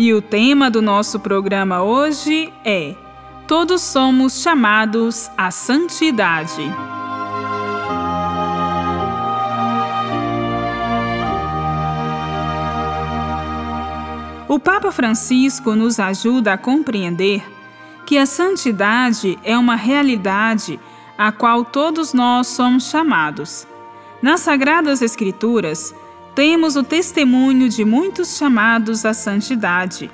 E o tema do nosso programa hoje é Todos somos chamados à santidade. O Papa Francisco nos ajuda a compreender que a santidade é uma realidade a qual todos nós somos chamados. Nas Sagradas Escrituras, temos o testemunho de muitos chamados à santidade,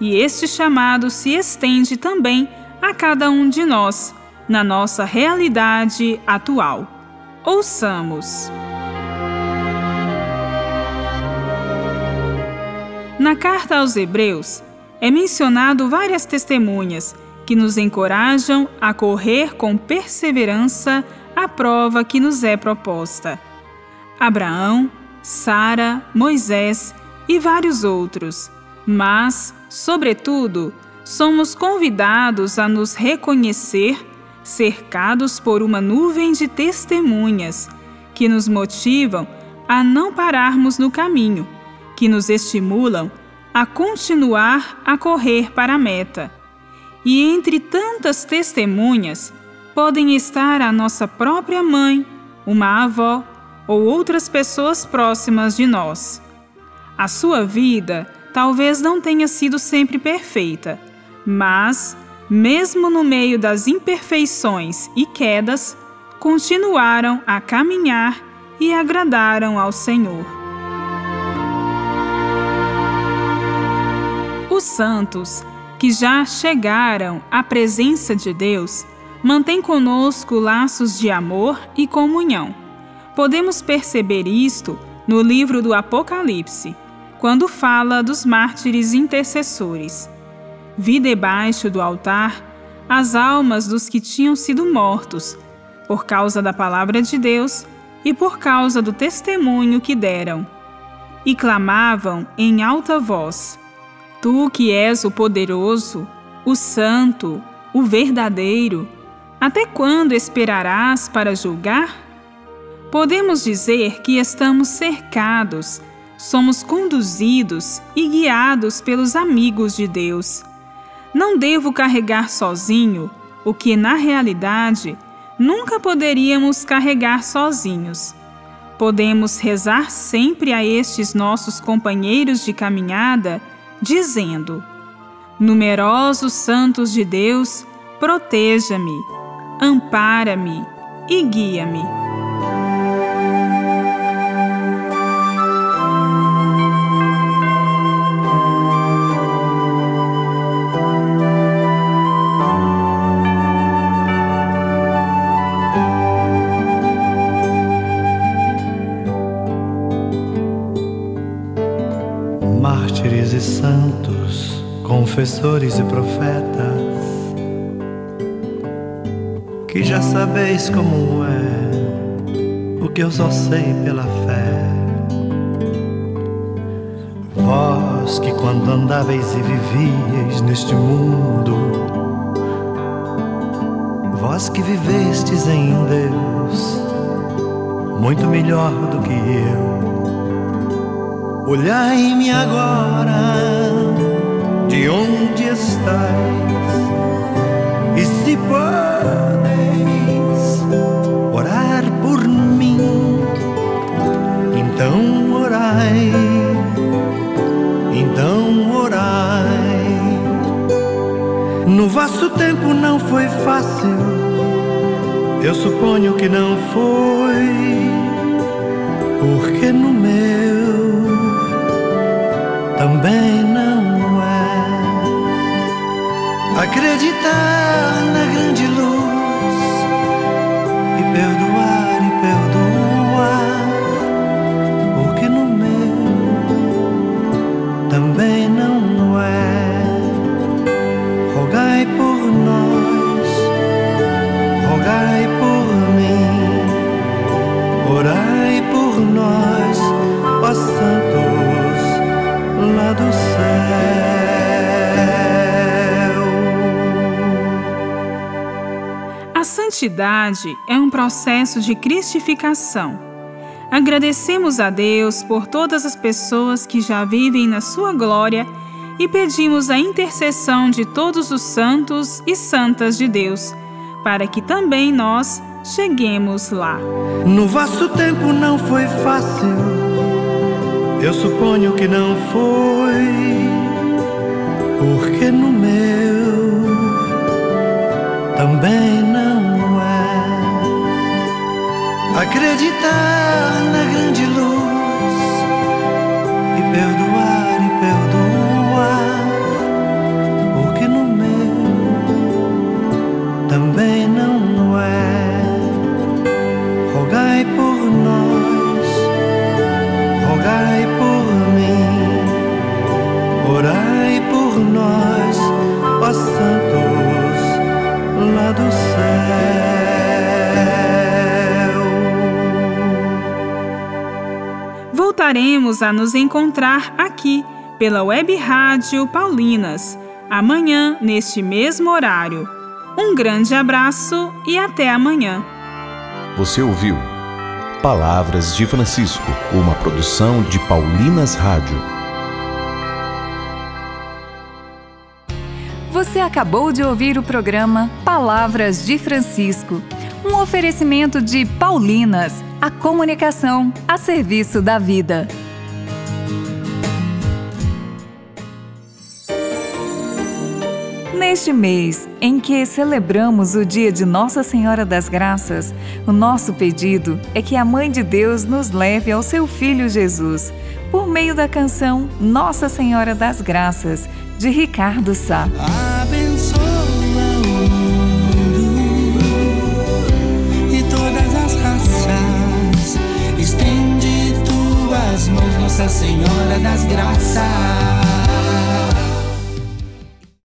e este chamado se estende também a cada um de nós, na nossa realidade atual. Ouçamos. Na carta aos Hebreus, é mencionado várias testemunhas que nos encorajam a correr com perseverança a prova que nos é proposta. Abraão, Sara, Moisés e vários outros. Mas, sobretudo, somos convidados a nos reconhecer cercados por uma nuvem de testemunhas que nos motivam a não pararmos no caminho, que nos estimulam a continuar a correr para a meta. E entre tantas testemunhas, podem estar a nossa própria mãe, uma avó, ou outras pessoas próximas de nós. A sua vida talvez não tenha sido sempre perfeita, mas, mesmo no meio das imperfeições e quedas, continuaram a caminhar e agradaram ao Senhor. Os santos, que já chegaram à presença de Deus, mantêm conosco laços de amor e comunhão Podemos perceber isto no livro do Apocalipse, quando fala dos mártires intercessores. Vi debaixo do altar as almas dos que tinham sido mortos, por causa da palavra de Deus e por causa do testemunho que deram. E clamavam em alta voz: Tu que és o poderoso, o santo, o verdadeiro, até quando esperarás para julgar? Podemos dizer que estamos cercados, somos conduzidos e guiados pelos amigos de Deus. Não devo carregar sozinho o que, na realidade, nunca poderíamos carregar sozinhos. Podemos rezar sempre a estes nossos companheiros de caminhada, dizendo: Numerosos santos de Deus, proteja-me, ampara-me e guia-me. Confessores e profetas, que já sabeis como é o que eu só sei pela fé. Vós que quando andáveis e vivíeis neste mundo, vós que vivestes em Deus, muito melhor do que eu Olhai-me agora se podeis orar por mim, então orai, então orai. No vosso tempo não foi fácil, eu suponho que não foi, porque no meu também não é. Acreditar santidade é um processo de cristificação. Agradecemos a Deus por todas as pessoas que já vivem na sua glória e pedimos a intercessão de todos os santos e santas de Deus, para que também nós cheguemos lá. No vosso tempo não foi fácil, eu suponho que não foi, porque no meu também não. Acreditar na grande luz e perdoar Voltaremos a nos encontrar aqui pela Web Rádio Paulinas, amanhã neste mesmo horário. Um grande abraço e até amanhã. Você ouviu Palavras de Francisco, uma produção de Paulinas Rádio. Você acabou de ouvir o programa Palavras de Francisco, um oferecimento de Paulinas, a comunicação a serviço da vida. Neste mês em que celebramos o dia de Nossa Senhora das Graças, o nosso pedido é que a Mãe de Deus nos leve ao seu Filho Jesus, por meio da canção Nossa Senhora das Graças, de Ricardo Sá.